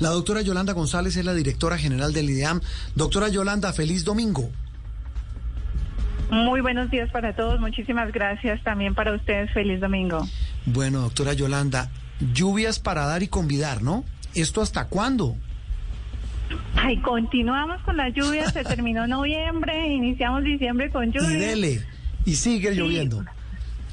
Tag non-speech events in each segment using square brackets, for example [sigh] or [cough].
La doctora Yolanda González es la directora general del IDEAM. Doctora Yolanda, feliz domingo. Muy buenos días para todos. Muchísimas gracias también para ustedes. Feliz domingo. Bueno, doctora Yolanda, lluvias para dar y convidar, ¿no? ¿Esto hasta cuándo? Ay, continuamos con las lluvias. Se terminó [laughs] noviembre, iniciamos diciembre con lluvias. Y dele, y sigue lloviendo.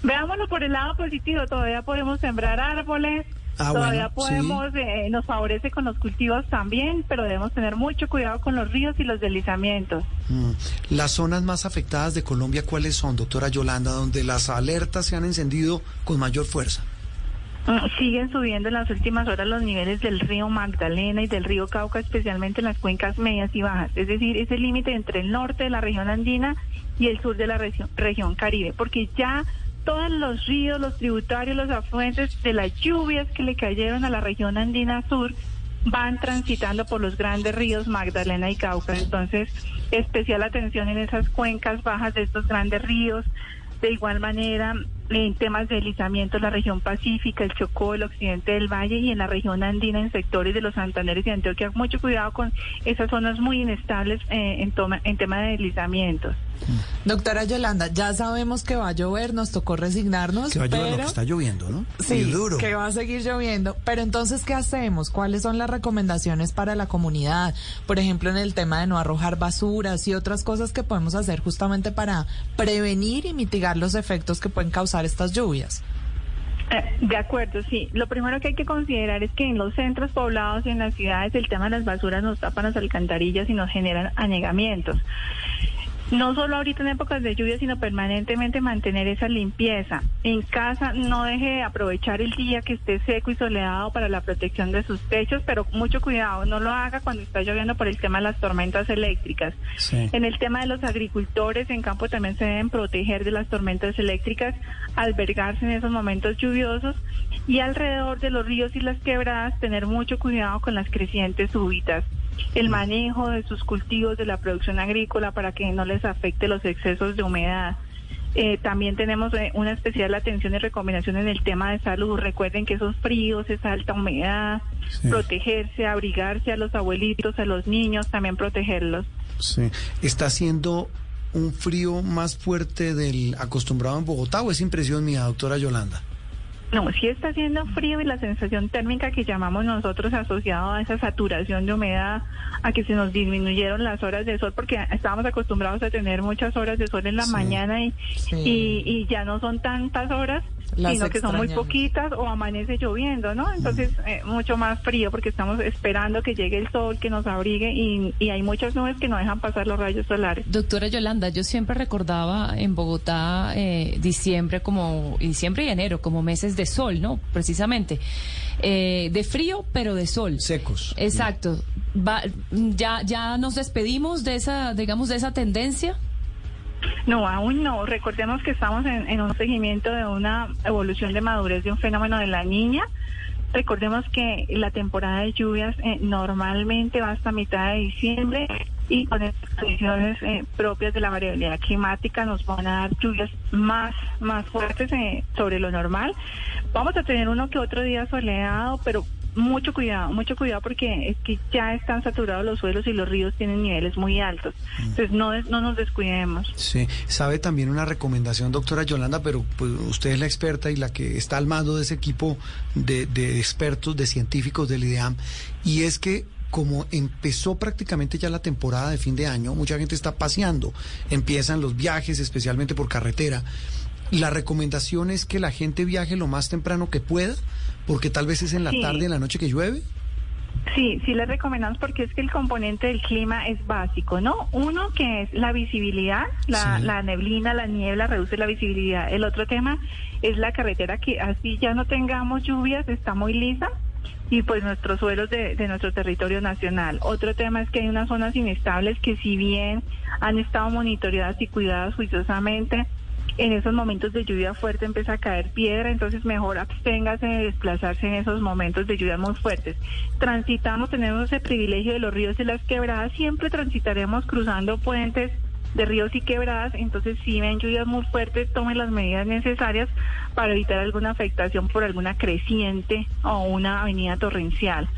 Veámoslo por el lado positivo. Todavía podemos sembrar árboles. Ah, Todavía bueno, podemos, eh, nos favorece con los cultivos también, pero debemos tener mucho cuidado con los ríos y los deslizamientos. Mm. Las zonas más afectadas de Colombia, ¿cuáles son, doctora Yolanda, donde las alertas se han encendido con mayor fuerza? Mm, Siguen subiendo en las últimas horas los niveles del río Magdalena y del río Cauca, especialmente en las cuencas medias y bajas, es decir, ese límite entre el norte de la región andina y el sur de la región, región caribe, porque ya todos los ríos, los tributarios, los afluentes de las lluvias que le cayeron a la región andina sur van transitando por los grandes ríos Magdalena y Cauca. Entonces, especial atención en esas cuencas bajas de estos grandes ríos. De igual manera, en temas de deslizamiento en la región pacífica, el Chocó, el occidente del valle y en la región andina, en sectores de los Santanderes y Antioquia. Mucho cuidado con esas zonas muy inestables eh, en, toma- en tema de deslizamientos. Doctora Yolanda, ya sabemos que va a llover, nos tocó resignarnos, Que va a llover, pero no, que está lloviendo, ¿no? sí, duro. que va a seguir lloviendo. Pero entonces, ¿qué hacemos? ¿Cuáles son las recomendaciones para la comunidad? Por ejemplo, en el tema de no arrojar basuras y otras cosas que podemos hacer justamente para prevenir y mitigar los efectos que pueden causar estas lluvias. Eh, De acuerdo, sí. Lo primero que hay que considerar es que en los centros poblados y en las ciudades el tema de las basuras nos tapan las alcantarillas y nos generan anegamientos. No solo ahorita en épocas de lluvia, sino permanentemente mantener esa limpieza. En casa no deje de aprovechar el día que esté seco y soleado para la protección de sus techos, pero mucho cuidado, no lo haga cuando está lloviendo por el tema de las tormentas eléctricas. Sí. En el tema de los agricultores en campo también se deben proteger de las tormentas eléctricas, albergarse en esos momentos lluviosos y alrededor de los ríos y las quebradas tener mucho cuidado con las crecientes súbitas. El manejo de sus cultivos, de la producción agrícola para que no les afecte los excesos de humedad. Eh, también tenemos eh, una especial atención y recomendación en el tema de salud. Recuerden que esos fríos, esa alta humedad, Sí. protegerse, abrigarse a los abuelitos, a los niños, también protegerlos. Sí. ¿Está haciendo un frío más fuerte del acostumbrado en Bogotá o es impresión mía, doctora Yolanda? No, sí está haciendo frío y la sensación térmica que llamamos nosotros asociado a esa saturación de humedad, a que se nos disminuyeron las horas de sol, porque estábamos acostumbrados a tener muchas horas de sol en la Sí. mañana y, Sí. y, y ya no son tantas horas, Las sino que son muy poquitas o amanece lloviendo, ¿no? Entonces, eh, mucho más frío porque estamos esperando que llegue el sol, que nos abrigue y, y hay muchas nubes que no dejan pasar los rayos solares. Doctora Yolanda, yo siempre recordaba en Bogotá eh, diciembre como diciembre y enero como meses de sol, ¿no? Precisamente Eh, de frío, pero de sol. Secos. Exacto. Va- ya ya nos despedimos de esa, digamos, de esa tendencia. No, aún no. Recordemos que estamos en, un seguimiento de una evolución de madurez de un fenómeno de la niña. Recordemos que la temporada de lluvias eh, normalmente va hasta mitad de diciembre y con estas condiciones eh, propias de la variabilidad climática nos van a dar lluvias más, más fuertes eh, sobre lo normal. Vamos a tener uno que otro día soleado, pero mucho cuidado, mucho cuidado porque es que ya están saturados los suelos y los ríos tienen niveles muy altos. Entonces no, des- no nos descuidemos. Sí, sabe también una recomendación, doctora Yolanda, pero pues, usted es la experta y la que está al mando de ese equipo de, de expertos, de científicos del IDEAM, y es que como empezó prácticamente ya la temporada de fin de año, mucha gente está paseando, empiezan los viajes, especialmente por carretera. La recomendación es que la gente viaje lo más temprano que pueda, porque tal vez es en la Sí. tarde, en la noche que llueve. Sí, sí les recomendamos porque es que el componente del clima es básico, ¿no? Uno que es la visibilidad, la, Sí. la neblina, la niebla reduce la visibilidad. El otro tema es la carretera que así ya no tengamos lluvias, está muy lisa y pues nuestros suelos de, de nuestro territorio nacional. Otro tema es que hay unas zonas inestables que si bien han estado monitoreadas y cuidadas juiciosamente, en esos momentos de lluvia fuerte empieza a caer piedra, entonces mejor absténgase de desplazarse en esos momentos de lluvia muy fuertes. Transitamos, tenemos ese privilegio de los ríos y las quebradas, siempre transitaremos cruzando puentes de ríos y quebradas, entonces si ven lluvias muy fuertes, tomen las medidas necesarias para evitar alguna afectación por alguna creciente o una avenida torrencial.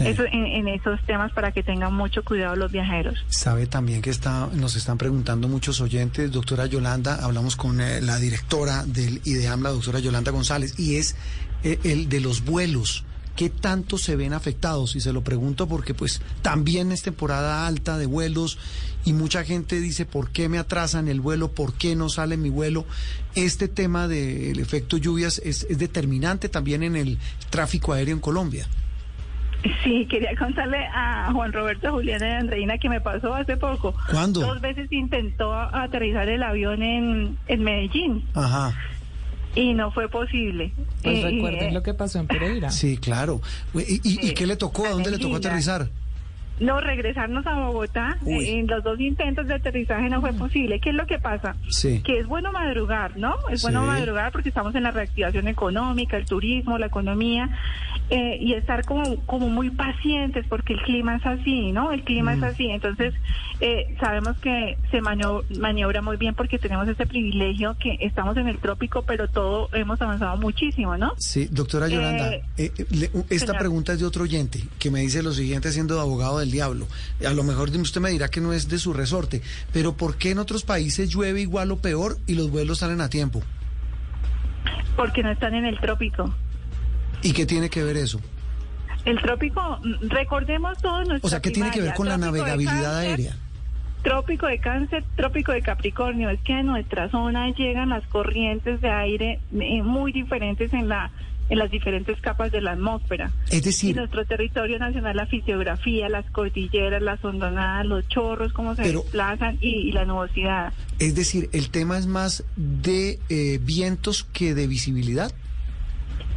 Eso en, esos temas para que tengan mucho cuidado los viajeros. Sabe también que está, nos están preguntando muchos oyentes, doctora Yolanda, hablamos con eh, la directora del IDEAM, la doctora Yolanda González, y es eh, el de los vuelos. ¿Qué tanto se ven afectados? Y se lo pregunto porque pues también es temporada alta de vuelos y mucha gente dice, ¿por qué me atrasan el vuelo? ¿Por qué no sale mi vuelo? Este tema del efecto lluvias es, es determinante también en el tráfico aéreo en Colombia. Sí, quería contarle a Juan Roberto Julián de Andreina que me pasó hace poco. ¿Cuándo? Dos veces intentó aterrizar el avión en, en Medellín. Ajá. Y no fue posible. Pues recuerden lo que pasó en Pereira. Sí, claro. ¿Y, qué le tocó? ¿A dónde le tocó aterrizar? No, regresarnos a Bogotá. En los dos intentos de aterrizaje no fue posible. ¿Qué es lo que pasa? Sí. Que es bueno madrugar, ¿no? Es bueno madrugar porque estamos en la reactivación económica, el turismo, la economía. Eh, y estar como, como muy pacientes porque el clima es así, ¿no? El clima es mm. así. Entonces, eh, sabemos que se maniobra muy bien porque tenemos ese privilegio que estamos en el trópico, pero todo hemos avanzado muchísimo, ¿no? Sí, doctora Yolanda, eh, esta pregunta es de otro oyente que me dice lo siguiente siendo abogado del diablo. A lo mejor usted me dirá que no es de su resorte, pero ¿por qué en otros países llueve igual o peor y los vuelos salen a tiempo? Porque no están en el trópico. ¿Y qué tiene que ver eso? El trópico, recordemos todo nuestro. O sea, ¿qué tiene que ver con la navegabilidad aérea? Trópico de Cáncer, trópico de Capricornio, es que a nuestra zona llegan las corrientes de aire eh, muy diferentes en la en las diferentes capas de la atmósfera. Es decir, en nuestro territorio nacional la fisiografía, las cordilleras, las hondonadas, los chorros, cómo se desplazan y, la nubosidad. Es decir, el tema es más de eh, vientos que de visibilidad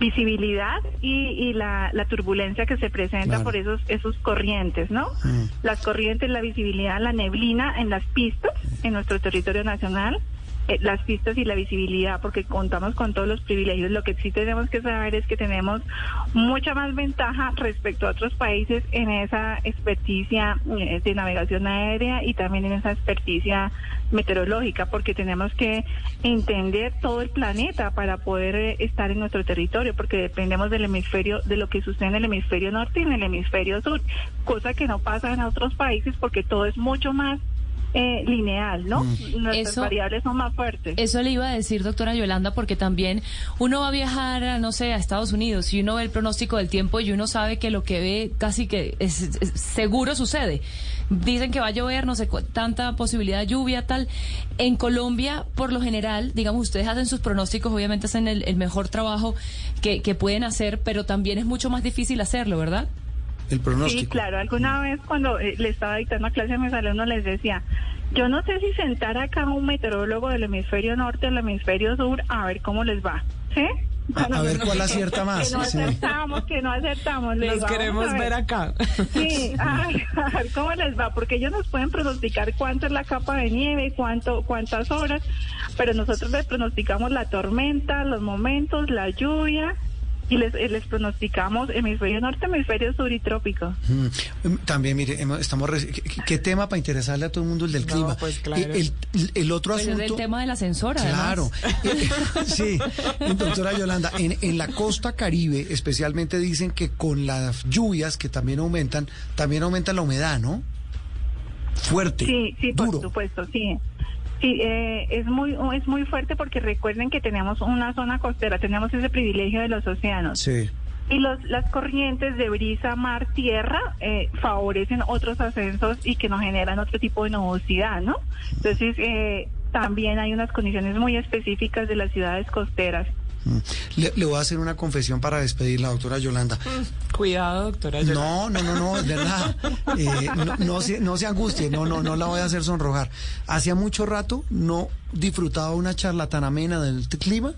visibilidad y, la, turbulencia que se presenta por esos esos corrientes, ¿no? Mm. Las corrientes, la visibilidad, la neblina en las pistas en nuestro territorio nacional eh, las pistas y la visibilidad, porque contamos con todos los privilegios. Lo que sí tenemos que saber es que tenemos mucha más ventaja respecto a otros países en esa experticia eh, de navegación aérea y también en esa experticia meteorológica, porque tenemos que entender todo el planeta para poder eh, estar en nuestro territorio, porque dependemos del hemisferio, de lo que sucede en el hemisferio norte y en el hemisferio sur, cosa que no pasa en otros países porque todo es mucho más eh, lineal, ¿no? Mm. Nuestras variables son más fuertes. Eso le iba a decir, doctora Yolanda, porque también uno va a viajar, no sé, a Estados Unidos y uno ve el pronóstico del tiempo y uno sabe que lo que ve casi que es, seguro sucede. Dicen que va a llover, no sé, tanta posibilidad de lluvia, tal. En Colombia, por lo general, digamos, ustedes hacen sus pronósticos, obviamente hacen el, mejor trabajo que, que pueden hacer, pero también es mucho más difícil hacerlo, ¿verdad? Sí, claro. Alguna vez cuando eh, le estaba dictando a clase a mis alumnos les decía, yo no sé si sentar acá a un meteorólogo del hemisferio norte o del hemisferio sur a ver cómo les va. ¿Sí? A, ver cuál acierta más. Que no acertamos, que no acertamos. Los queremos ver. acá. Sí, a ver cómo les va, porque ellos nos pueden pronosticar cuánto es la capa de nieve, cuánto, cuántas horas, pero nosotros les pronosticamos la tormenta, los momentos, la lluvia y les, eh, les pronosticamos hemisferio norte, hemisferio sur y trópico. Mm, también, mire, estamos ¿qué, tema para interesarle a todo el mundo el del clima? Pues, claro. el, el, otro pues asunto... El tema del ascensor, Claro. [laughs] sí, doctora Yolanda, en, en la costa caribe especialmente dicen que con las lluvias que también aumentan, también aumenta la humedad, ¿no? Fuerte, Sí, sí, por supuesto, sí. Sí, eh, es muy es muy fuerte porque recuerden que tenemos una zona costera, tenemos ese privilegio de los océanos. Sí. Y los, las corrientes de brisa, mar, tierra eh, favorecen otros ascensos y que nos generan otro tipo de nubosidad, ¿no? Entonces, eh, también hay unas condiciones muy específicas de las ciudades costeras. Mm. Le, voy a hacer una confesión para despedir la doctora Yolanda. Mm, cuidado, doctora Yolanda. No, no, no, no, es verdad. Eh, no, no, se, no se angustie, no, no, no la voy a hacer sonrojar. Hacía mucho rato no disfrutaba una charla tan amena del clima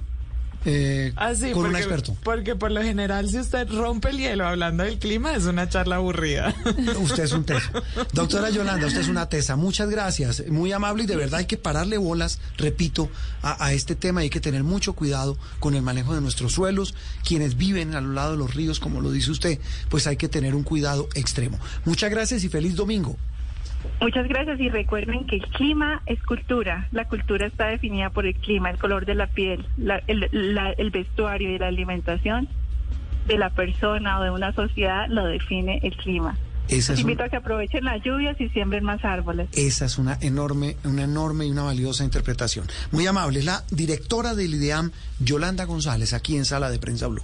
eh, ah, con un experto. Porque por lo general, si usted rompe el hielo hablando del clima, es una charla aburrida. [laughs] Usted es un teso. Doctora Yolanda, usted es una tesa. Muchas gracias. Muy amable y de verdad hay que pararle bolas, repito, a, este tema. Hay que tener mucho cuidado con el manejo de nuestros suelos. Quienes viven a lo lado de los ríos, como lo dice usted, pues hay que tener un cuidado extremo. Muchas gracias y feliz domingo. Muchas gracias y recuerden que el clima es cultura. La cultura está definida por el clima, el color de la piel, el, el vestuario y la alimentación de la persona o de una sociedad lo define el clima. Esa invito a que aprovechen las lluvias y siembren más árboles. Esa es una enorme, una enorme y una valiosa interpretación. Muy amable, es la directora del IDEAM, Yolanda González, aquí en Sala de Prensa Blue.